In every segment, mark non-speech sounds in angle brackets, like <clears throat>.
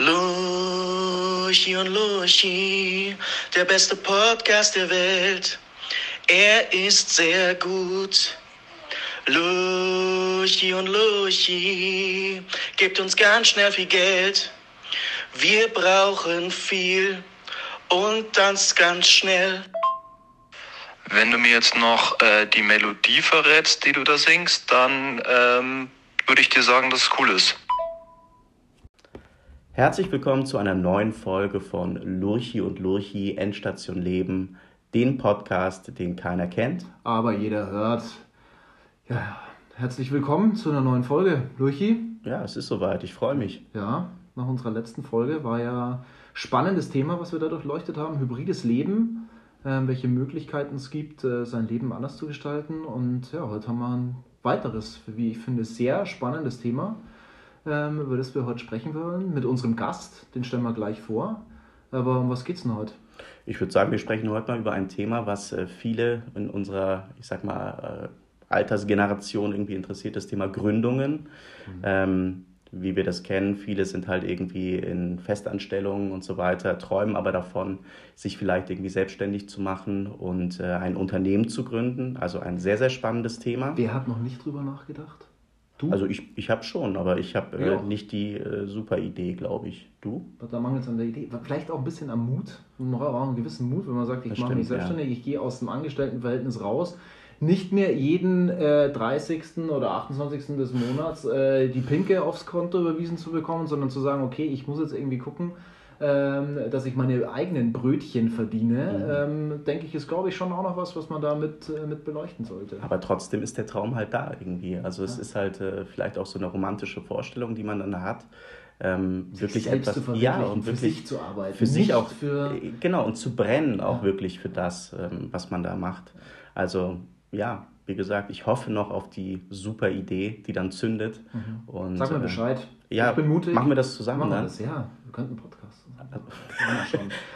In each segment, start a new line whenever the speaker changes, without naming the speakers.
Luchi und Luchi, der beste Podcast der Welt. Er ist sehr gut. Luchi und Luchi, gibt uns ganz schnell viel Geld. Wir brauchen viel und das ganz schnell.
Wenn du mir jetzt noch äh, die Melodie verrätst, die du da singst, dann ähm, würde ich dir sagen, dass es cool ist.
Herzlich willkommen zu einer neuen Folge von Lurchi und Lurchi Endstation Leben, den Podcast, den keiner kennt.
Aber jeder hört. Ja, herzlich willkommen zu einer neuen Folge, Lurchi.
Ja, es ist soweit, ich freue mich.
Ja, nach unserer letzten Folge war ja spannendes Thema, was wir da durchleuchtet haben, hybrides Leben, äh, welche Möglichkeiten es gibt, äh, sein Leben anders zu gestalten. Und ja, heute haben wir ein weiteres, wie ich finde, sehr spannendes Thema ähm, über das wir heute sprechen wollen, mit unserem Gast. Den stellen wir gleich vor. Aber um was geht es denn heute?
Ich würde sagen, wir sprechen heute mal über ein Thema, was äh, viele in unserer, ich sag mal, äh, Altersgeneration irgendwie interessiert, das Thema Gründungen. Mhm. Ähm, wie wir das kennen, viele sind halt irgendwie in Festanstellungen und so weiter, träumen aber davon, sich vielleicht irgendwie selbstständig zu machen und äh, ein Unternehmen zu gründen. Also ein sehr, sehr spannendes Thema.
Wer hat noch nicht drüber nachgedacht?
Du? Also ich, ich habe schon, aber ich habe äh, nicht die äh, super Idee, glaube ich. Du?
Da mangelt es an der Idee. Vielleicht auch ein bisschen am Mut, noch auch einen gewissen Mut, wenn man sagt, ich mache mich selbstständig, ja. ich gehe aus dem Angestelltenverhältnis raus. Nicht mehr jeden äh, 30. oder 28. des Monats äh, die Pinke aufs Konto überwiesen zu bekommen, sondern zu sagen, okay, ich muss jetzt irgendwie gucken, ähm, dass ich meine eigenen Brötchen verdiene, mhm. ähm, denke ich, ist, glaube ich, schon auch noch was, was man da mit, äh, mit beleuchten sollte.
Aber trotzdem ist der Traum halt da irgendwie. Also es ja. ist halt äh, vielleicht auch so eine romantische Vorstellung, die man dann hat. Ähm, wirklich etwas
zu ja und für sich zu arbeiten
für sich auch für äh, genau und zu brennen auch ja. wirklich für das ähm, was man da macht also ja wie gesagt ich hoffe noch auf die super Idee die dann zündet
mhm. und sag mir
äh,
Bescheid
ja ich bin mutig machen wir das zusammen
machen wir das, ja wir könnten einen Podcast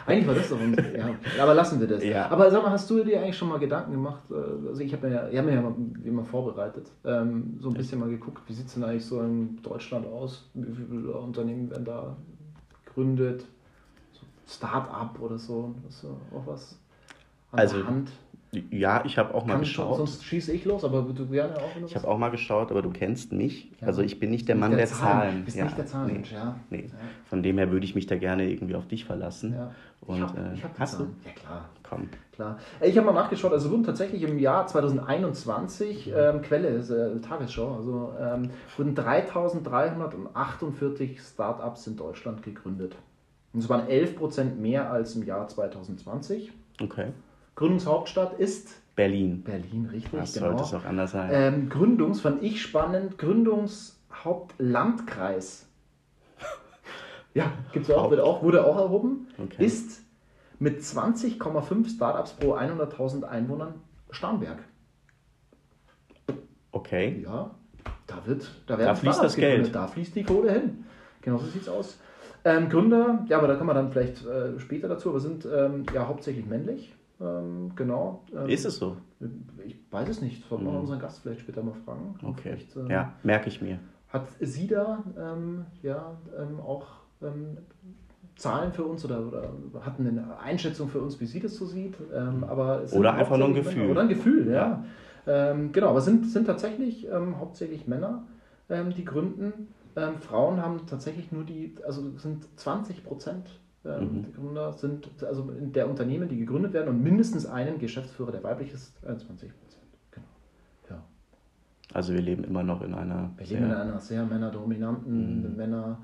eigentlich war das doch uns, ja. Aber lassen wir das. Ja. Aber sag mal, hast du dir eigentlich schon mal Gedanken gemacht? Äh, also ich habe mir, ja, ich hab mir ja mal, immer vorbereitet, ähm, so ein bisschen mal geguckt, wie sieht es denn eigentlich so in Deutschland aus? Wie viele Unternehmen werden da gegründet? So Start-up oder so, das ist auch was
an also, der Hand. Ja, ich habe auch mal Kann, geschaut.
Sonst schieße ich los, aber du gerne auch.
Ich habe auch mal geschaut, aber du kennst mich. Ja. Also ich bin nicht der Mann der, der Zahlen. Zahlen.
Bist ja. nicht der Zahlenmensch, nee. ja.
Nee. Von dem her würde ich mich da gerne irgendwie auf dich verlassen.
Ja. Und,
ich hab,
äh, hab hast du? Ja klar.
Komm.
Klar. Ich habe mal nachgeschaut, also wurden tatsächlich im Jahr 2021, ähm, Quelle ist äh, Tagesschau, also ähm, wurden 3348 Startups in Deutschland gegründet. Und es waren 11% mehr als im Jahr 2020.
Okay.
Gründungshauptstadt ist
Berlin.
Berlin, richtig.
Das genau. sollte es auch anders sein.
Ähm, Gründungs, fand ich spannend, Gründungshauptlandkreis. <laughs> ja, gibt's auch, wird auch, wurde auch erhoben. Okay. Ist mit 20,5 Startups pro 100.000 Einwohnern Starnberg.
Okay.
Ja, da wird, da
werden da fließt das gegründet. Geld.
Da fließt die Kohle hin. Genau so sieht es aus. Ähm, Gründer, ja, aber da kommen wir dann vielleicht äh, später dazu, aber sind ähm, ja hauptsächlich männlich. Ähm, genau. Ähm,
ist es so?
Ich weiß es nicht. Sollten wir mhm. unseren Gast vielleicht später mal fragen.
Okay. Ähm, ja, merke ich mir.
Hat sie da ähm, ja, ähm, auch ähm, Zahlen für uns oder, oder hat eine Einschätzung für uns, wie sie das so sieht? aber
oder einfach nur ein Gefühl.
Oder ein Gefühl, ja. ja. genau, aber es sind, sind tatsächlich hauptsächlich Männer, die gründen. Frauen haben tatsächlich nur die, also sind 20 Prozent ähm, mhm. Die Gründer sind, also der Unternehmen, die gegründet werden und mindestens einen Geschäftsführer, der weiblich ist, 21 Prozent. Genau. Ja.
Also wir leben immer noch in einer.
Wir leben in einer sehr männerdominanten, mhm. Männer,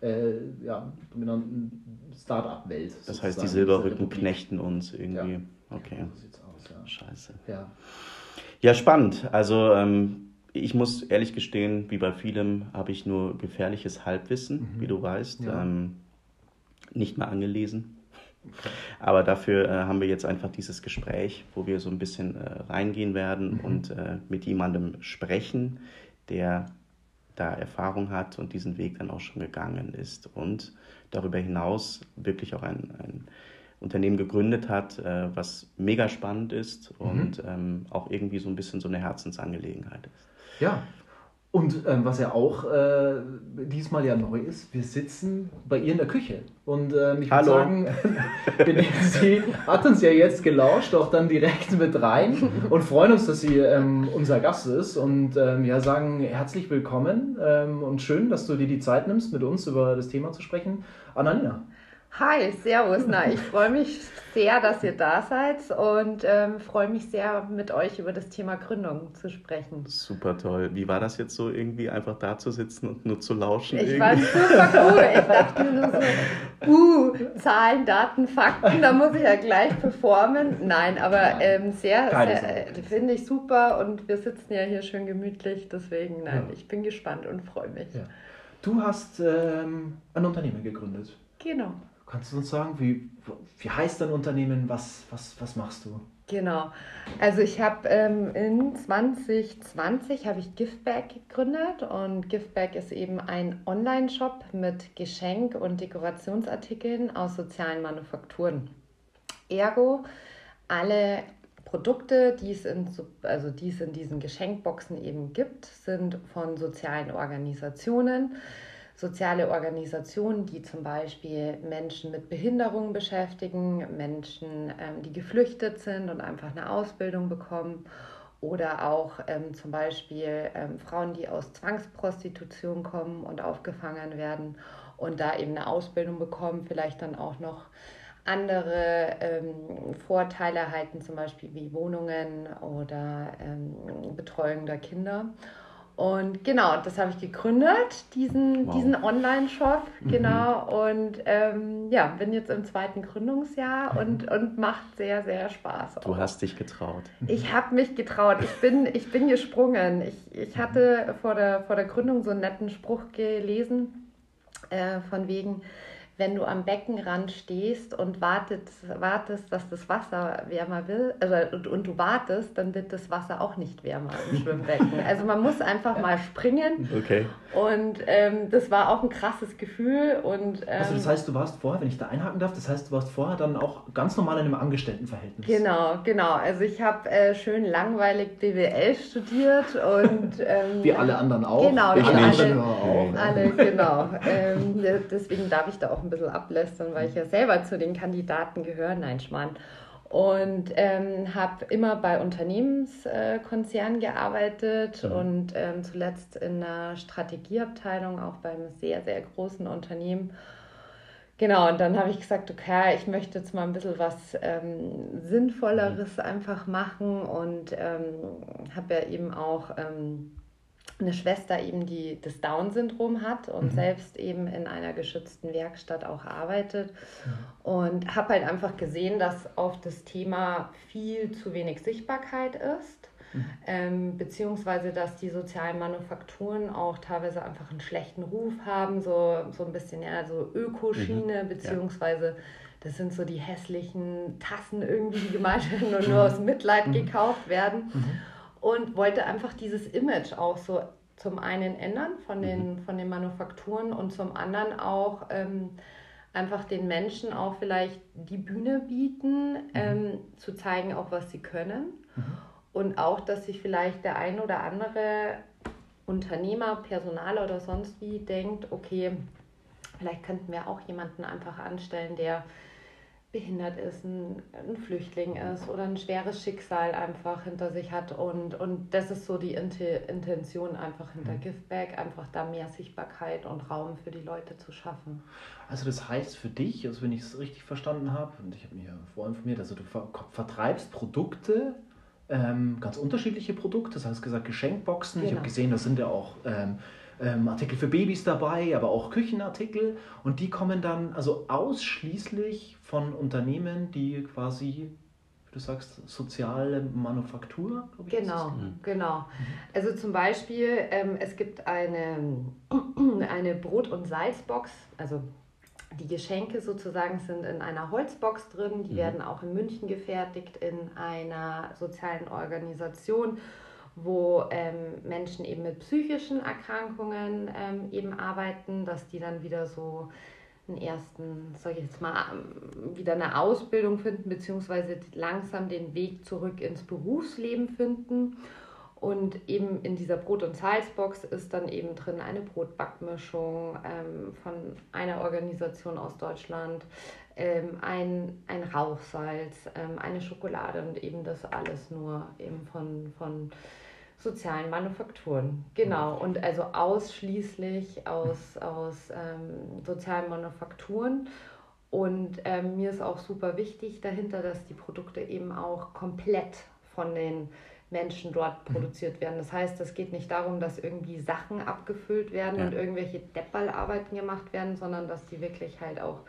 äh, ja, dominanten Start-up-Welt.
Das heißt, die Silberrücken knechten uns irgendwie. Ja. Okay.
So sieht's aus, ja.
Scheiße.
Ja.
Ja, spannend. Also ähm, ich muss ehrlich gestehen, wie bei vielem habe ich nur gefährliches Halbwissen, mhm. wie du weißt. Ja. Ähm, nicht mehr angelesen. Aber dafür äh, haben wir jetzt einfach dieses Gespräch, wo wir so ein bisschen äh, reingehen werden mhm. und äh, mit jemandem sprechen, der da Erfahrung hat und diesen Weg dann auch schon gegangen ist und darüber hinaus wirklich auch ein, ein Unternehmen gegründet hat, äh, was mega spannend ist mhm. und ähm, auch irgendwie so ein bisschen so eine Herzensangelegenheit ist.
Ja, Und ähm, was ja auch äh, diesmal ja neu ist, wir sitzen bei ihr in der Küche. Und ähm, ich würde sagen, <laughs> sie hat uns ja jetzt gelauscht, auch dann direkt mit rein und freuen uns, dass sie ähm, unser Gast ist. Und ähm, ja, sagen herzlich willkommen ähm, und schön, dass du dir die Zeit nimmst, mit uns über das Thema zu sprechen. Annalena.
Hi, Servus. Na, ich freue mich sehr, dass ihr da seid und ähm, freue mich sehr, mit euch über das Thema Gründung zu sprechen.
Super toll. Wie war das jetzt so, irgendwie einfach da zu sitzen und nur zu lauschen?
Ich irgendwie? war super cool. Ich dachte nur so, uh, Zahlen, Daten, Fakten, da muss ich ja gleich performen. Nein, aber ähm, sehr, sehr äh, finde ich super und wir sitzen ja hier schön gemütlich. Deswegen, nein, ja. ich bin gespannt und freue mich. Ja.
Du hast ähm, ein Unternehmen gegründet.
Genau.
Kannst du uns sagen, wie, wie heißt dein Unternehmen? Was, was, was machst du?
Genau. Also ich habe ähm, in 2020 habe ich Giftbag gegründet und Giftbag ist eben ein Online-Shop mit Geschenk- und Dekorationsartikeln aus sozialen Manufakturen. Ergo, alle Produkte, die es in, also die es in diesen Geschenkboxen eben gibt, sind von sozialen Organisationen soziale Organisationen, die zum Beispiel Menschen mit Behinderungen beschäftigen, Menschen, ähm, die geflüchtet sind und einfach eine Ausbildung bekommen oder auch ähm, zum Beispiel ähm, Frauen, die aus Zwangsprostitution kommen und aufgefangen werden und da eben eine Ausbildung bekommen, vielleicht dann auch noch andere ähm, Vorteile erhalten, zum Beispiel wie Wohnungen oder ähm, Betreuung der Kinder. Und genau, das habe ich gegründet, diesen, wow. diesen Online-Shop, mhm. genau. Und ähm, ja, bin jetzt im zweiten Gründungsjahr mhm. und, und macht sehr, sehr Spaß.
Du hast dich getraut.
Ich habe mich getraut. Ich bin, ich bin gesprungen. Ich, ich hatte vor der, vor der Gründung so einen netten Spruch gelesen, äh, von wegen, wenn du am Beckenrand stehst und wartest, wartest dass das Wasser wärmer will, also, und, und, du wartest, dann wird das Wasser auch nicht wärmer im <laughs> Schwimmbecken. Also man muss einfach mal springen.
Okay.
Und ähm, das war auch ein krasses Gefühl. Und, ähm,
also das heißt, du warst vorher, wenn ich da einhaken darf, das heißt, du warst vorher dann auch ganz normal in einem Angestelltenverhältnis.
Genau, genau. Also ich habe äh, schön langweilig BWL studiert und... <laughs>
Ähm, Wie alle anderen auch.
Genau, ich alle, alle, auch. alle, genau. Ähm, deswegen darf ich da auch ein bisschen ablästern, weil ich ja selber zu den Kandidaten gehöre. Nein, Schmarrn. Und ähm, habe immer bei Unternehmenskonzernen gearbeitet mhm. und ähm, zuletzt in einer Strategieabteilung, auch beim sehr, sehr großen Unternehmen. Genau, und dann habe ich gesagt, okay, ich möchte jetzt mal ein bisschen was ähm, Sinnvolleres mhm. einfach machen und ähm, habe ja eben auch ähm, eine Schwester eben, die das Down-Syndrom hat und mhm. selbst eben in einer geschützten Werkstatt auch arbeitet. Mhm. Und habe halt einfach gesehen, dass auf das Thema viel zu wenig Sichtbarkeit ist. Mhm. Ähm, beziehungsweise dass die sozialen Manufakturen auch teilweise einfach einen schlechten Ruf haben, so, so ein bisschen ja, so Ökoschiene, mhm. beziehungsweise ja. das sind so die hässlichen Tassen irgendwie, die gemalt werden und nur aus Mitleid mhm. gekauft werden. Und wollte einfach dieses Image auch so zum einen ändern von den, mhm. von den Manufakturen und zum anderen auch ähm, einfach den Menschen auch vielleicht die Bühne bieten, mhm. ähm, zu zeigen auch, was sie können. Mhm. Und auch, dass sich vielleicht der ein oder andere Unternehmer, Personal oder sonst wie denkt, okay, vielleicht könnten wir auch jemanden einfach anstellen, der behindert ist, ein, ein, Flüchtling ist oder ein schweres Schicksal einfach hinter sich hat. Und, und das ist so die Intention einfach hinter mhm. Giftback, einfach da mehr Sichtbarkeit und Raum für die Leute zu schaffen.
Also das heißt für dich, also wenn ich es richtig verstanden habe, und ich habe mich ja vorinformiert, also du vertreibst Produkte, ähm, ganz unterschiedliche Produkte, das heißt gesagt Geschenkboxen. Genau. Ich habe gesehen, das sind ja auch ähm, ähm, Artikel für Babys dabei, aber auch Küchenartikel. Und die kommen dann also ausschließlich von Unternehmen, die quasi du sagst, soziale Manufaktur,
glaube ich. Genau, genau. Mhm. Also zum Beispiel, ähm, es gibt eine, <clears throat> eine Brot- und Salzbox, also die Geschenke sozusagen sind in einer Holzbox drin, die mhm. werden auch in München gefertigt, in einer sozialen Organisation wo ähm, Menschen eben mit psychischen Erkrankungen ähm, eben arbeiten, dass die dann wieder so einen ersten, sag ich jetzt mal, ähm, wieder eine Ausbildung finden, beziehungsweise langsam den Weg zurück ins Berufsleben finden. Und eben in dieser Brot- und Salzbox ist dann eben drin eine Brotbackmischung ähm, von einer Organisation aus Deutschland, ähm, ein, ein Rauchsalz, ähm, eine Schokolade und eben das alles nur eben von, von sozialen Manufakturen. Genau, und also ausschließlich aus, aus ähm, sozialen Manufakturen. Und ähm, mir ist auch super wichtig dahinter, dass die Produkte eben auch komplett von den Menschen dort mhm. produziert werden. Das heißt, es geht nicht darum, dass irgendwie Sachen abgefüllt werden ja. und irgendwelche Depperlarbeiten gemacht werden, sondern dass die wirklich halt auch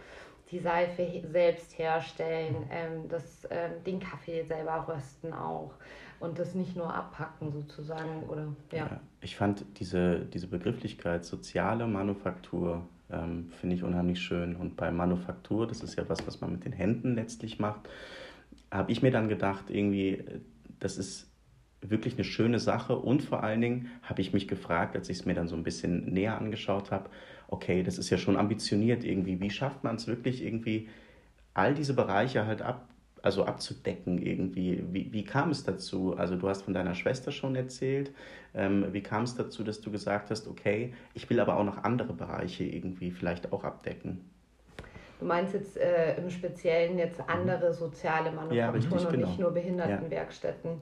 die Seife selbst herstellen, mhm. ähm, das, ähm, den Kaffee selber rösten auch und das nicht nur abpacken sozusagen oder ja. ja
ich fand diese, diese Begrifflichkeit soziale Manufaktur ähm, finde ich unheimlich schön. Und bei Manufaktur, das ist ja was, was man mit den Händen letztlich macht, habe ich mir dann gedacht irgendwie, das ist wirklich eine schöne Sache. Und vor allen Dingen habe ich mich gefragt, als ich es mir dann so ein bisschen näher angeschaut habe, okay, das ist ja schon ambitioniert irgendwie, wie schafft man es wirklich irgendwie all diese Bereiche halt ab, also abzudecken irgendwie. Wie, wie kam es dazu? Also du hast von deiner Schwester schon erzählt. Ähm, wie kam es dazu, dass du gesagt hast, okay, ich will aber auch noch andere Bereiche irgendwie vielleicht auch abdecken?
Du meinst jetzt äh, im Speziellen jetzt andere soziale Manufakturen ja, richtig, und genau. nicht nur Behindertenwerkstätten. Ja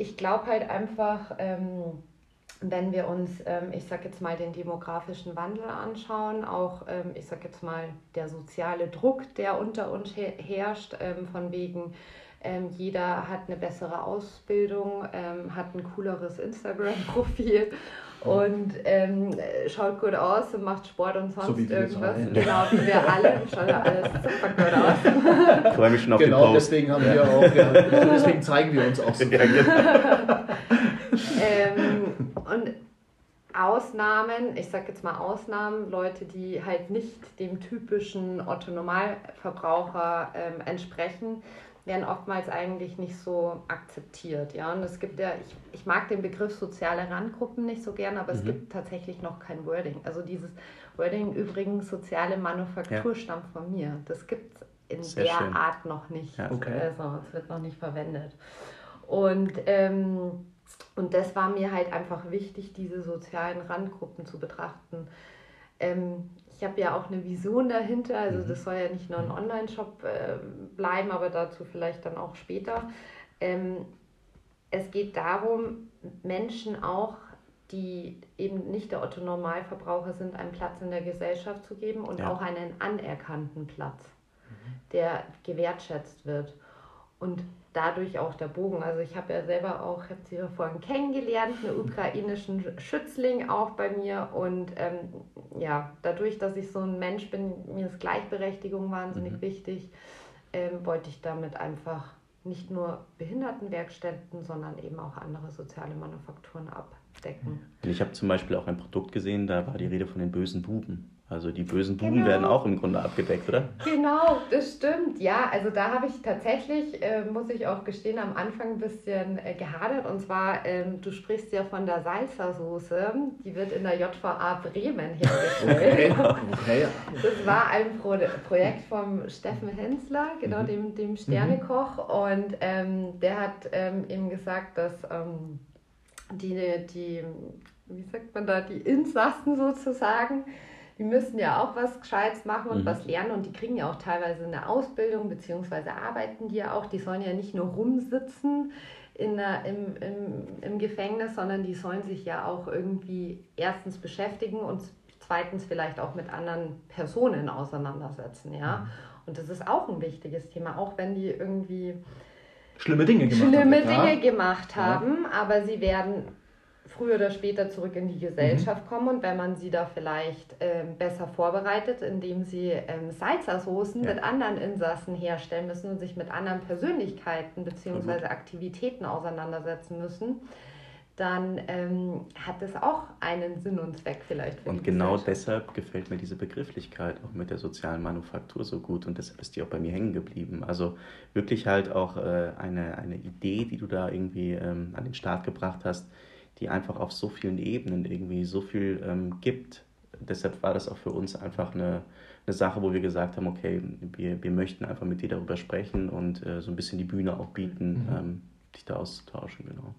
ich glaube halt einfach, ähm, wenn wir uns, ähm, ich sag jetzt mal, den demografischen Wandel anschauen, auch, ähm, ich sag jetzt mal, der soziale Druck, der unter uns herrscht, ähm, von wegen, ähm, jeder hat eine bessere Ausbildung, ähm, hat ein cooleres Instagram-Profil <laughs> und ähm, schaut gut aus und macht Sport und sonst so irgendwas. Genau, wie wir <laughs> alle. Schaut ja alles super gut aus.
Ich <laughs> freue mich schon auf genau, den Post. deswegen haben wir auch, ja, deswegen zeigen wir uns auch so. Ja, genau.
ähm, und Ausnahmen, ich sage jetzt mal Ausnahmen, Leute, die halt nicht dem typischen Otto-Normalverbraucher ähm, entsprechen, werden oftmals eigentlich nicht so akzeptiert. Ja? Und es gibt ja, ich, ich mag den Begriff soziale Randgruppen nicht so gern, aber mhm. es gibt tatsächlich noch kein Wording. Also dieses Wording übrigens soziale Manufaktur ja. stammt von mir. Das gibt es in Sehr der schön. Art noch nicht. Ja, okay. Also es wird noch nicht verwendet. Und, ähm, und das war mir halt einfach wichtig, diese sozialen Randgruppen zu betrachten. Ähm, ich habe ja auch eine Vision dahinter, also mhm. das soll ja nicht nur ein Online-Shop äh, bleiben, aber dazu vielleicht dann auch später. Ähm, es geht darum, Menschen auch, die eben nicht der Otto-Normalverbraucher sind, einen Platz in der Gesellschaft zu geben und ja. auch einen anerkannten Platz, mhm. der gewertschätzt wird. Und dadurch auch der Bogen. Also ich habe ja selber auch, ich habe sie ja vorhin kennengelernt, einen ukrainischen Schützling auch bei mir. Und ähm, ja, dadurch, dass ich so ein Mensch bin, mir ist Gleichberechtigung wahnsinnig mhm. wichtig, ähm, wollte ich damit einfach nicht nur Behindertenwerkstätten, sondern eben auch andere soziale Manufakturen abdecken.
Ich habe zum Beispiel auch ein Produkt gesehen, da war die Rede von den bösen Buben. Also die bösen Buben genau. werden auch im Grunde abgedeckt, oder?
Genau, das stimmt. Ja, also da habe ich tatsächlich, äh, muss ich auch gestehen, am Anfang ein bisschen äh, gehadert. Und zwar, ähm, du sprichst ja von der Salsa-Soße. Die wird in der JVA Bremen hergestellt. Okay. <laughs> okay. Das war ein Pro Projekt vom Steffen Hensler, genau, mhm. dem, dem Sternekoch. Mhm. Und ähm, der hat ähm, eben gesagt, dass ähm, die, die, wie sagt man da, die Insassen sozusagen, die müssen ja auch was Gescheites machen und mhm. was lernen und die kriegen ja auch teilweise eine Ausbildung, beziehungsweise arbeiten die ja auch. Die sollen ja nicht nur rumsitzen in der, im, im, im Gefängnis, sondern die sollen sich ja auch irgendwie erstens beschäftigen und zweitens vielleicht auch mit anderen Personen auseinandersetzen, ja. Mhm. Und das ist auch ein wichtiges Thema, auch wenn die irgendwie
schlimme Dinge gemacht
schlimme haben. Dinge gemacht haben, ja. aber sie werden früher oder später zurück in die Gesellschaft mhm. kommen und wenn man sie da vielleicht ähm, besser vorbereitet, indem sie ähm, Salzersoßen ja. mit anderen Insassen herstellen müssen und sich mit anderen Persönlichkeiten bzw. Aktivitäten auseinandersetzen müssen, dann ähm, hat es auch einen Sinn und Zweck vielleicht.
und genau deshalb gefällt mir diese Begrifflichkeit auch mit der sozialen Manufaktur so gut und deshalb ist die auch bei mir hängen geblieben. Also wirklich halt auch äh, eine, eine Idee, die du da irgendwie ähm, an den Start gebracht hast, die einfach auf so vielen Ebenen irgendwie so viel ähm, gibt. Deshalb war das auch für uns einfach eine, eine Sache, wo wir gesagt haben, okay, wir, wir möchten einfach mit dir darüber sprechen und äh, so ein bisschen die Bühne auch bieten, mhm. ähm, dich da auszutauschen, genau.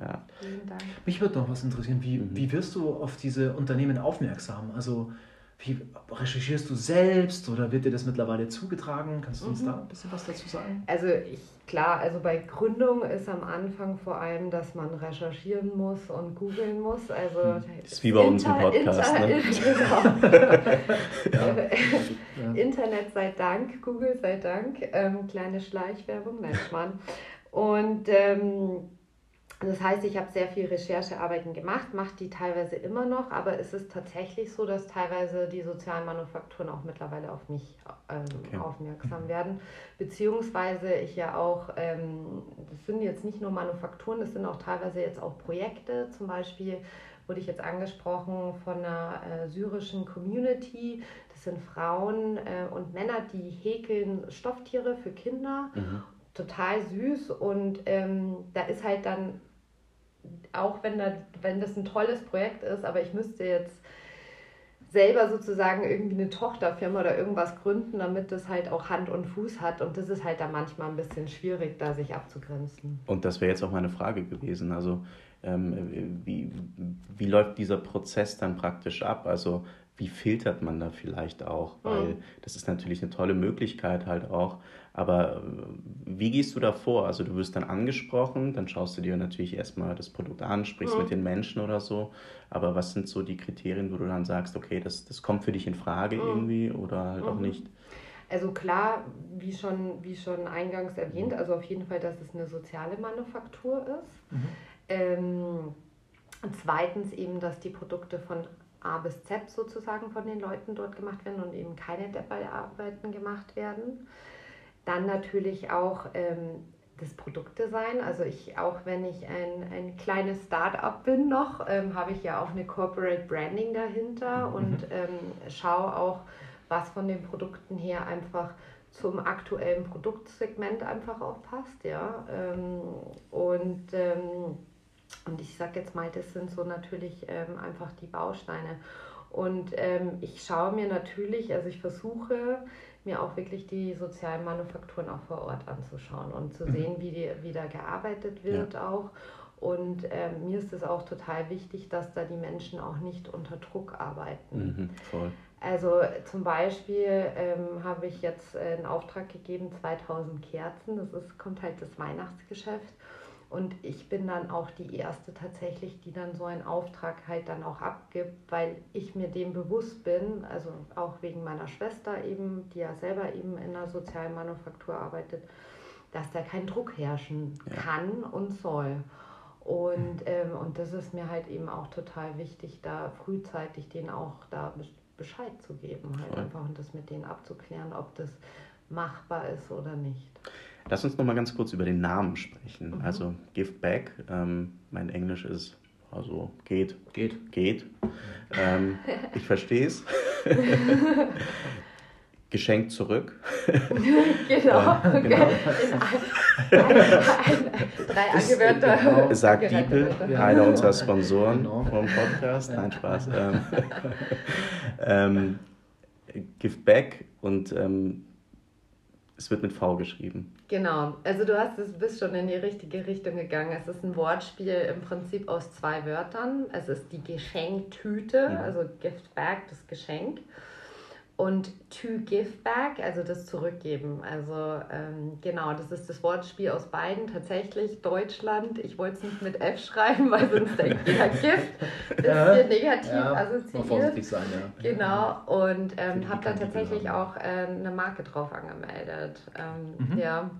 Ja, ja. Vielen Dank. Mich würde noch was interessieren. Wie, mhm. wie wirst du auf diese Unternehmen aufmerksam? Also wie recherchierst du selbst oder wird dir das mittlerweile zugetragen? Kannst du uns mhm. da ein bisschen was dazu sagen?
Also ich, klar, also bei Gründung ist am Anfang vor allem, dass man recherchieren muss und googeln muss. Also hm. das ist wie bei uns im Podcast. Inter, ne? <laughs> genau. <laughs> ja. Internet sei Dank, Google sei Dank. Ähm, kleine Schleichwerbung, nein, Schmarrn. Und ähm, das heißt, ich habe sehr viel Recherchearbeiten gemacht, mache die teilweise immer noch, aber es ist tatsächlich so, dass teilweise die sozialen Manufakturen auch mittlerweile auf mich ähm, okay. aufmerksam werden. Beziehungsweise ich ja auch, ähm, das sind jetzt nicht nur Manufakturen, das sind auch teilweise jetzt auch Projekte. Zum Beispiel wurde ich jetzt angesprochen von einer äh, syrischen Community. Das sind Frauen äh, und Männer, die häkeln Stofftiere für Kinder. Mhm total süß und ähm, da ist halt dann auch wenn, da, wenn das ein tolles Projekt ist, aber ich müsste jetzt selber sozusagen irgendwie eine Tochterfirma oder irgendwas gründen, damit das halt auch Hand und Fuß hat. Und das ist halt da manchmal ein bisschen schwierig, da sich abzugrenzen.
Und das wäre jetzt auch meine Frage gewesen. Also ähm, wie, wie läuft dieser Prozess dann praktisch ab? Also wie filtert man da vielleicht auch? Weil mhm. das ist natürlich eine tolle Möglichkeit halt auch. Aber äh, wie gehst du da vor? Also du wirst dann angesprochen, dann schaust du dir natürlich erstmal das Produkt an, sprichst mhm. mit den Menschen oder so. Aber was sind so die Kriterien, wo du dann sagst, okay, das, das kommt für dich in Frage mhm. irgendwie oder halt auch mhm. nicht?
Also klar, wie schon, wie schon eingangs erwähnt, mhm. also auf jeden Fall, dass es eine soziale Manufaktur ist. Mhm. Ähm, zweitens eben, dass die Produkte von A bis Z sozusagen von den Leuten dort gemacht werden und eben keine Deppelarbeiten gemacht werden. Dann natürlich auch ähm, das Produktdesign. Also ich, auch wenn ich ein, ein kleines Start-up bin noch, ähm, habe ich ja auch eine Corporate Branding dahinter mhm. und ähm, schaue auch, was von den Produkten her einfach zum aktuellen Produktsegment einfach auch passt, ja. Ähm, und ähm, und ich sage jetzt mal, das sind so natürlich ähm, einfach die Bausteine. Und ähm, ich schaue mir natürlich, also ich versuche mir auch wirklich die sozialen Manufakturen auch vor Ort anzuschauen und zu mhm. sehen, wie, die, wie da gearbeitet wird ja. auch. Und ähm, mir ist es auch total wichtig, dass da die Menschen auch nicht unter Druck arbeiten. Mhm. Also zum Beispiel ähm, habe ich jetzt einen Auftrag gegeben, 2000 Kerzen. Das ist, kommt halt das Weihnachtsgeschäft. Und ich bin dann auch die Erste tatsächlich, die dann so einen Auftrag halt dann auch abgibt, weil ich mir dem bewusst bin, also auch wegen meiner Schwester eben, die ja selber eben in der sozialen Manufaktur arbeitet, dass da kein Druck herrschen kann und soll. Und, ähm, und das ist mir halt eben auch total wichtig, da frühzeitig denen auch da Bescheid zu geben, halt einfach und das mit denen abzuklären, ob das machbar ist oder nicht.
Lass uns noch mal ganz kurz über den Namen sprechen. Mhm. Also Give Back, ähm, mein Englisch ist also geht. Geht. Geht. Ähm, <laughs> ich verstehe es. <laughs> Geschenkt zurück. <laughs> genau. Ähm, genau. drei Angewärter. Genau. Sagt Diepel, einer unserer Sponsoren genau. vom Podcast. Nein, Spaß. Ähm, ähm, Give Back und ähm, es wird mit V geschrieben.
Genau, also du hast es bist schon in die richtige Richtung gegangen. Es ist ein Wortspiel im Prinzip aus zwei Wörtern. Es ist die Geschenktüte, ja. also Gift Bag, das Geschenk und to give back, also das Zurückgeben. Also ähm, genau, das ist das Wortspiel aus beiden. Tatsächlich Deutschland, ich wollte es nicht mit F schreiben, weil sonst denkt <laughs> jeder Gift. Bisschen ja, negativ ja, assoziiert. vorsichtig sein, ja. Genau, und ähm, habe dann tatsächlich auch äh, eine Marke drauf angemeldet. Ähm, mhm. Ja.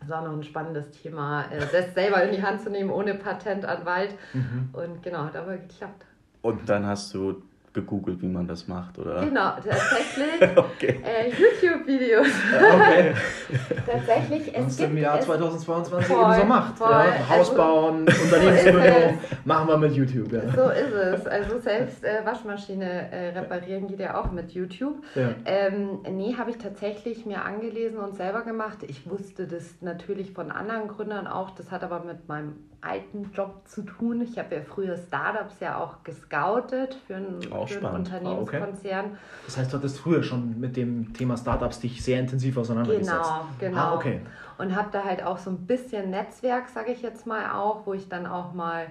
Das war noch ein spannendes Thema, äh, das selber in die Hand zu nehmen, ohne Patentanwalt. Mhm. Und genau, hat aber geklappt.
Und dann hast du gegoogelt, wie man das macht, oder?
Genau, <laughs> tatsächlich okay. äh, YouTube-Videos. Okay. <laughs>
tatsächlich, es Was gibt im Jahr 2022 voll, eben so macht. Voll. Ja, Haus also, bauen, <laughs> Unternehmensgründung, machen wir mit YouTube. Ja.
So ist es. Also selbst äh, Waschmaschine äh, reparieren geht ja auch mit YouTube. Ja. Ähm, nee, habe ich tatsächlich mir angelesen und selber gemacht. Ich wusste das natürlich von anderen Gründern auch. Das hat aber mit meinem alten Job zu tun. Ich habe ja früher Startups ja auch gescoutet für einen für einen Unternehmenskonzern. Ah, okay.
Das heißt, du hattest früher schon mit dem Thema Startups dich sehr intensiv auseinandergesetzt.
Genau, genau. Ah, okay. Und habe da halt auch so ein bisschen Netzwerk, sage ich jetzt mal auch, wo ich dann auch mal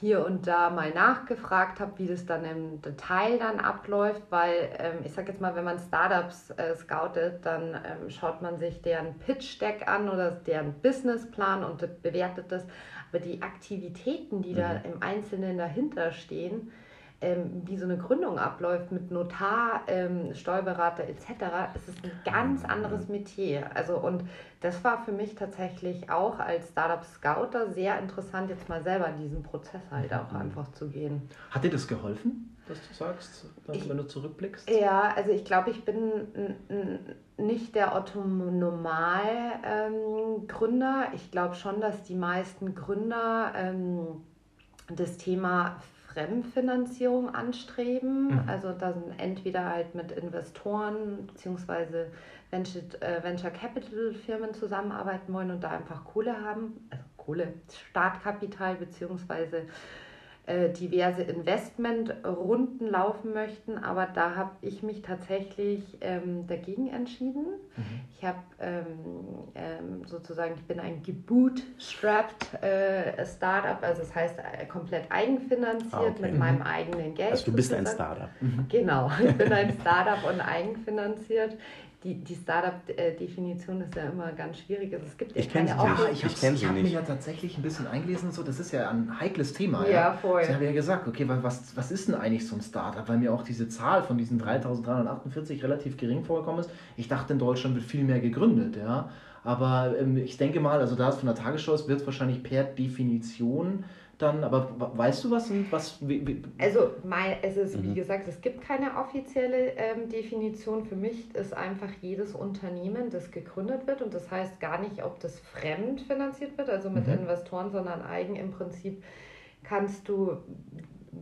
hier und da mal nachgefragt habe, wie das dann im Detail dann abläuft, weil ähm, ich sage jetzt mal, wenn man Startups äh, scoutet, dann ähm, schaut man sich deren Pitch-Deck an oder deren Businessplan und bewertet das. Aber die Aktivitäten, die mhm. da im Einzelnen dahinter stehen, ähm, wie so eine Gründung abläuft mit Notar, ähm, Steuerberater etc., es ist ein ganz mhm. anderes Metier. Also und das war für mich tatsächlich auch als Startup Scouter sehr interessant, jetzt mal selber in diesen Prozess halt auch mhm. einfach zu gehen.
Hat dir das geholfen, dass du sagst, ich, wenn du zurückblickst?
Ja, also ich glaube, ich bin nicht der Otto-Normal-Gründer. Ähm, ich glaube schon, dass die meisten Gründer ähm, das Thema Fremdfinanzierung anstreben. Mhm. Also da sind entweder halt mit Investoren bzw. Venture, äh, Venture Capital Firmen zusammenarbeiten wollen und da einfach Kohle haben, also Kohle, Startkapital bzw. Äh, diverse Investmentrunden laufen möchten, aber da habe ich mich tatsächlich ähm, dagegen entschieden. Mhm. Ich habe ähm, ähm, sozusagen, ich bin ein gebootstrapped äh, Startup, also das heißt äh, komplett eigenfinanziert ah, okay. mit mhm. meinem eigenen Geld.
Also du bist ein Startup. <laughs>
Mhm. Genau, ich bin ein Startup und eigenfinanziert die, die Startup-Definition ist ja immer ganz schwierig. Also es gibt ja
ich keine auch. Ja, ich, ich, ich habe mich ja tatsächlich ein bisschen eingelesen und so. Das ist ja ein heikles Thema. Ja, ja. voll. Ich habe ja gesagt, okay, was, was ist denn eigentlich so ein Startup? Weil mir auch diese Zahl von diesen 3348 relativ gering vorgekommen ist. Ich dachte, in Deutschland wird viel mehr gegründet. Ja. Aber ähm, ich denke mal, also da es von der Tagesschau ist, wird es wahrscheinlich per Definition dann, aber weißt du was? was wie, wie?
Also mein, es ist, mhm. wie gesagt, es gibt keine offizielle ähm, Definition. Für mich ist einfach jedes Unternehmen, das gegründet wird und das heißt gar nicht, ob das fremd finanziert wird, also mit mhm. Investoren, sondern eigen im Prinzip kannst du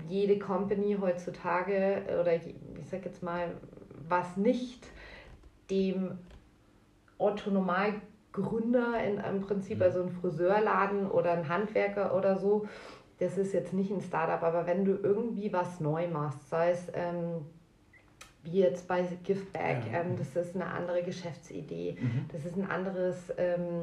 jede Company heutzutage oder ich sag jetzt mal, was nicht dem Otto Gründer in, im Prinzip, mhm. also ein Friseurladen oder ein Handwerker oder so, das ist jetzt nicht ein Startup, aber wenn du irgendwie was neu machst, sei es ähm, wie jetzt bei Giftback, ja. ähm, das ist eine andere Geschäftsidee, mhm. das ist ein anderes ähm,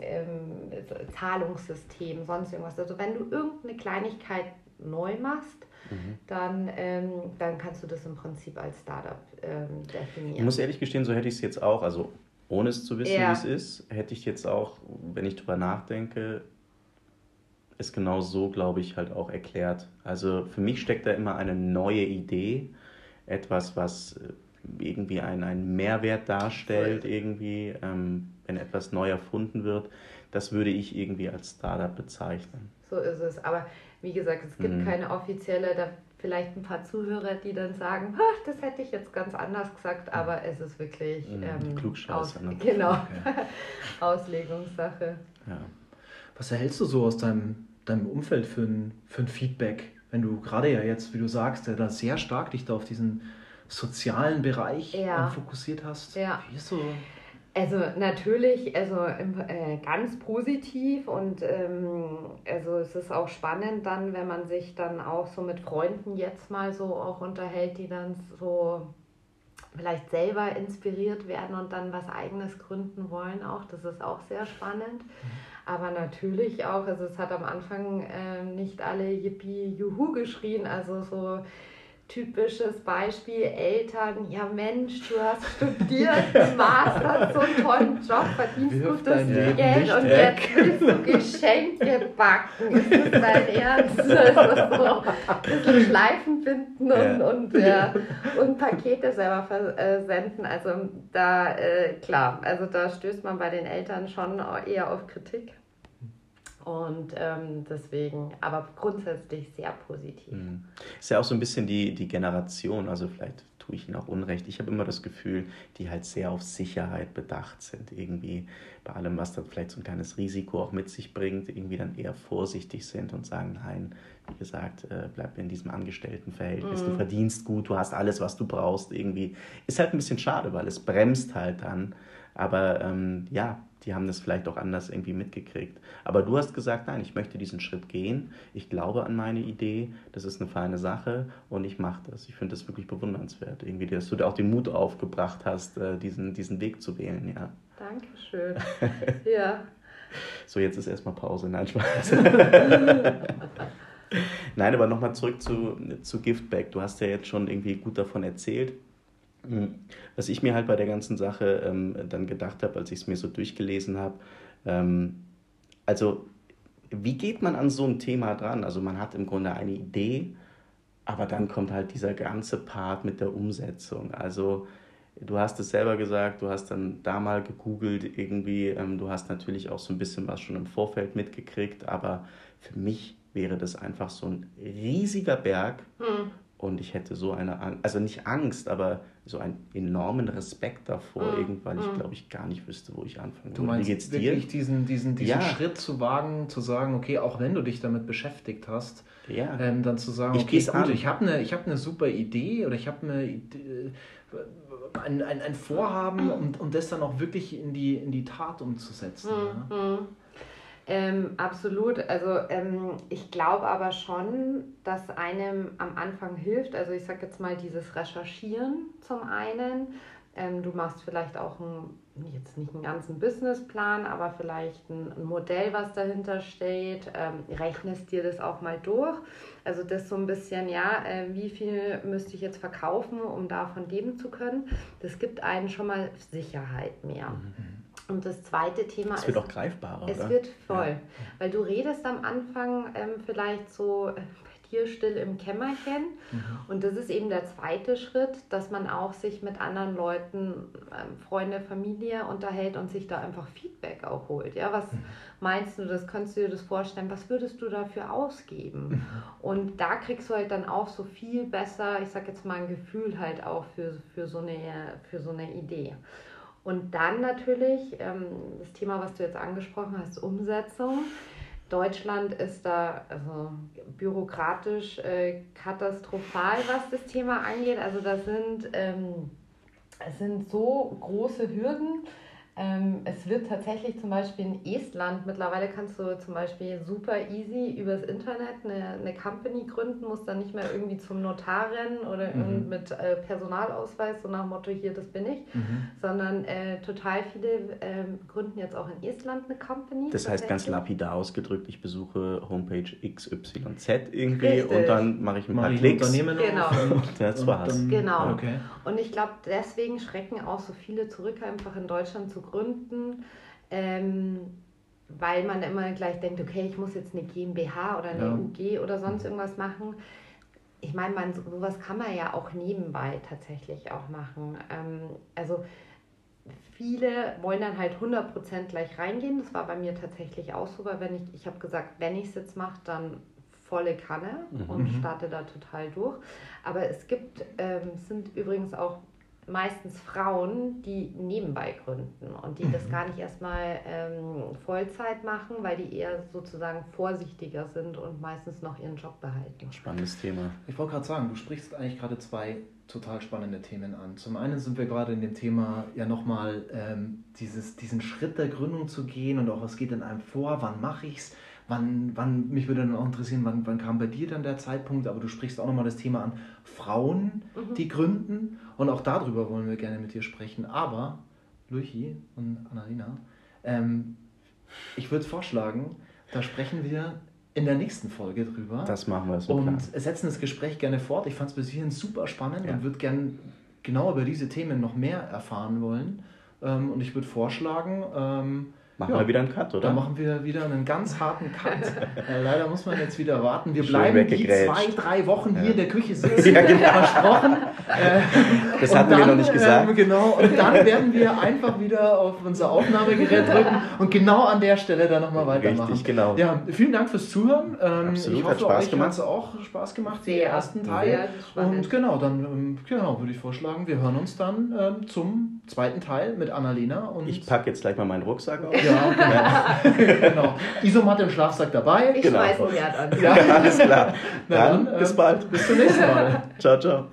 ähm, Zahlungssystem, sonst irgendwas. Also wenn du irgendeine Kleinigkeit neu machst, mhm. dann, ähm, dann kannst du das im Prinzip als Startup ähm, definieren.
Ich muss ehrlich gestehen, so hätte ich es jetzt auch, also ohne es zu wissen, ja. wie es ist, hätte ich jetzt auch, wenn ich drüber nachdenke, es genau so, glaube ich, halt auch erklärt. Also für mich steckt da immer eine neue Idee, etwas, was äh, irgendwie einen, einen Mehrwert darstellt, irgendwie, ähm, wenn etwas neu erfunden wird. Das würde ich irgendwie als Startup bezeichnen.
So ist es. Aber wie gesagt, es gibt mhm. keine offizielle, da vielleicht ein paar Zuhörer, die dann sagen, das hätte ich jetzt ganz anders gesagt, aber es ist wirklich mhm, ähm, Klugscheiße, aus, ne? genau. <laughs> Auslegungssache.
Ja. Was erhältst du so aus deinem, deinem Umfeld für ein, für ein Feedback, wenn du gerade ja jetzt, wie du sagst, ja, da sehr stark dich da auf diesen sozialen Bereich ja. fokussiert hast?
Ja.
Wie ist so
also natürlich, also äh, ganz positiv und ähm, also es ist auch spannend dann, wenn man sich dann auch so mit Freunden jetzt mal so auch unterhält, die dann so vielleicht selber inspiriert werden und dann was eigenes gründen wollen auch. Das ist auch sehr spannend. Mhm. Aber natürlich auch, also es hat am Anfang äh, nicht alle Yippie Juhu geschrien, also so typisches Beispiel, Eltern, ja Mensch, du hast studiert, <laughs> Master, so einen tollen Job, verdienst Wirf gutes Geld und weg. jetzt willst du Geschenke backen. Ist das dein Ernst? Also so ein bisschen Schleifen binden und, ja. und, ja, und Pakete selber versenden. Also da, äh, klar, also da stößt man bei den Eltern schon eher auf Kritik. Und ähm, deswegen, aber grundsätzlich sehr positiv. Mhm.
Ist ja auch so ein bisschen die, die Generation, also vielleicht tue ich Ihnen auch Unrecht. Ich habe immer das Gefühl, die halt sehr auf Sicherheit bedacht sind. Irgendwie bei allem, was dann vielleicht so ein kleines Risiko auch mit sich bringt, irgendwie dann eher vorsichtig sind und sagen, nein, wie gesagt, äh, bleib in diesem Angestelltenverhältnis, mhm. du verdienst gut, du hast alles, was du brauchst. Irgendwie ist halt ein bisschen schade, weil es bremst halt dann. Aber ähm, ja, die haben das vielleicht auch anders irgendwie mitgekriegt. Aber du hast gesagt, nein, ich möchte diesen Schritt gehen. Ich glaube an meine Idee. Das ist eine feine Sache und ich mache das. Ich finde das wirklich bewundernswert, irgendwie, dass du auch den Mut aufgebracht hast, äh, diesen, diesen Weg zu wählen. Ja.
Dankeschön. <laughs> ja.
So, jetzt ist erstmal Pause. Nein, Spaß. <laughs> Nein, aber nochmal zurück zu, zu Giftback. Du hast ja jetzt schon irgendwie gut davon erzählt. Hm. Was ich mir halt bei der ganzen Sache ähm, dann gedacht habe, als ich es mir so durchgelesen habe, ähm, also wie geht man an so ein Thema dran? Also man hat im Grunde eine Idee, aber dann kommt halt dieser ganze Part mit der Umsetzung. Also du hast es selber gesagt, du hast dann da mal gegoogelt irgendwie, ähm, du hast natürlich auch so ein bisschen was schon im Vorfeld mitgekriegt, aber für mich wäre das einfach so ein riesiger Berg hm. Und ich hätte so eine Angst, also nicht Angst, aber so einen enormen Respekt davor, hm. irgendwann ich hm. glaube ich gar nicht wüsste, wo ich anfangen
Du meinst Wie geht's dir? wirklich diesen, diesen, diesen ja. Schritt zu wagen, zu sagen, okay, auch wenn du dich damit beschäftigt hast, ja. ähm, dann zu sagen, okay, ich gut, ich habe eine hab ne super Idee oder ich habe eine Idee, ein, ein, ein Vorhaben, um, um das dann auch wirklich in die, in die Tat umzusetzen. Mhm. Ja?
Ähm, absolut. Also ähm, ich glaube aber schon, dass einem am Anfang hilft. Also ich sage jetzt mal dieses Recherchieren zum einen. Ähm, du machst vielleicht auch einen, jetzt nicht einen ganzen Businessplan, aber vielleicht ein, ein Modell, was dahinter steht. Ähm, rechnest dir das auch mal durch. Also das so ein bisschen, ja, äh, wie viel müsste ich jetzt verkaufen, um davon leben zu können. Das gibt einen schon mal Sicherheit mehr. Mhm. Und das zweite Thema
ist. Es wird auch greifbarer.
Es oder? wird voll. Ja. Weil du redest am Anfang ähm, vielleicht so äh, bei dir still im Kämmerchen. Mhm. Und das ist eben der zweite Schritt, dass man auch sich mit anderen Leuten, ähm, Freunde, Familie unterhält und sich da einfach Feedback auch holt. Ja, was mhm. meinst du, das kannst du dir das vorstellen? Was würdest du dafür ausgeben? Mhm. Und da kriegst du halt dann auch so viel besser, ich sag jetzt mal ein Gefühl halt auch für, für, so, eine, für so eine Idee. Und dann natürlich ähm, das Thema, was du jetzt angesprochen hast, Umsetzung. Deutschland ist da also bürokratisch äh, katastrophal, was das Thema angeht. Also da sind, ähm, es sind so große Hürden. Ähm, es wird tatsächlich zum Beispiel in Estland, mittlerweile kannst du zum Beispiel super easy übers Internet eine, eine Company gründen, musst dann nicht mehr irgendwie zum Notar rennen oder mhm. mit äh, Personalausweis, so nach dem Motto, hier, das bin ich, mhm. sondern äh, total viele äh, gründen jetzt auch in Estland eine Company.
Das heißt ganz lapidar ausgedrückt, ich besuche Homepage XYZ irgendwie Richtig. und dann mache ich ein paar Klicks. Unternehmen
genau.
Und <laughs> das war's.
Genau. Okay. Und ich glaube, deswegen schrecken auch so viele zurück, einfach in Deutschland zu gründen, ähm, weil man immer gleich denkt, okay, ich muss jetzt eine GmbH oder eine ja. UG oder sonst irgendwas machen. Ich meine, man, sowas kann man ja auch nebenbei tatsächlich auch machen. Ähm, also viele wollen dann halt 100% gleich reingehen. Das war bei mir tatsächlich auch so, weil wenn ich, ich habe gesagt, wenn ich es jetzt mache, dann volle Kanne mhm. und starte da total durch. Aber es gibt, ähm, sind übrigens auch meistens Frauen, die nebenbei gründen und die mhm. das gar nicht erstmal ähm, Vollzeit machen, weil die eher sozusagen vorsichtiger sind und meistens noch ihren Job behalten.
Spannendes Thema.
Ich wollte gerade sagen, du sprichst eigentlich gerade zwei total spannende Themen an. Zum einen sind wir gerade in dem Thema ja nochmal ähm, diesen Schritt der Gründung zu gehen und auch was geht in einem vor, wann mache ich es wann, wann, mich würde dann auch interessieren, wann, wann kam bei dir dann der Zeitpunkt, aber du sprichst auch nochmal das Thema an, Frauen, mhm. die gründen und auch darüber wollen wir gerne mit dir sprechen, aber Luchi und Annalena, ähm, ich würde vorschlagen, da sprechen wir in der nächsten Folge drüber.
Das machen wir so.
Und klar. setzen das Gespräch gerne fort. Ich fand es bis hierhin super spannend ja. und würde gerne genau über diese Themen noch mehr erfahren wollen. Ähm, und ich würde vorschlagen, ähm,
Machen ja, wir wieder einen Cut, oder?
Dann machen wir wieder einen ganz harten Cut. <laughs> äh, leider muss man jetzt wieder warten. Wir bleiben die zwei, drei Wochen hier ja. in der Küche sitzen. <laughs> ja, genau. <laughs> Versprochen.
Äh, das hatten dann, wir noch nicht gesagt.
Ähm, genau. Und dann werden wir einfach wieder auf unser Aufnahmegerät drücken und genau an der Stelle dann nochmal weitermachen.
Richtig, genau.
Ja, vielen Dank fürs Zuhören.
Ähm, Absolut, ich hoffe, hat Spaß
euch
gemacht.
hat es auch Spaß gemacht, den ersten Teil. Und genau, dann ähm, genau, würde ich vorschlagen, wir hören uns dann ähm, zum zweiten Teil mit Annalena. Und
ich packe jetzt gleich mal meinen Rucksack auf.
Ja, <laughs> genau. genau. Isomatte im Schlafsack dabei.
Ich
genau.
schmeiß Herd an.
Ja, alles klar. Dann, dann bis ähm, bald.
Bis zum nächsten Mal.
ciao, ciao.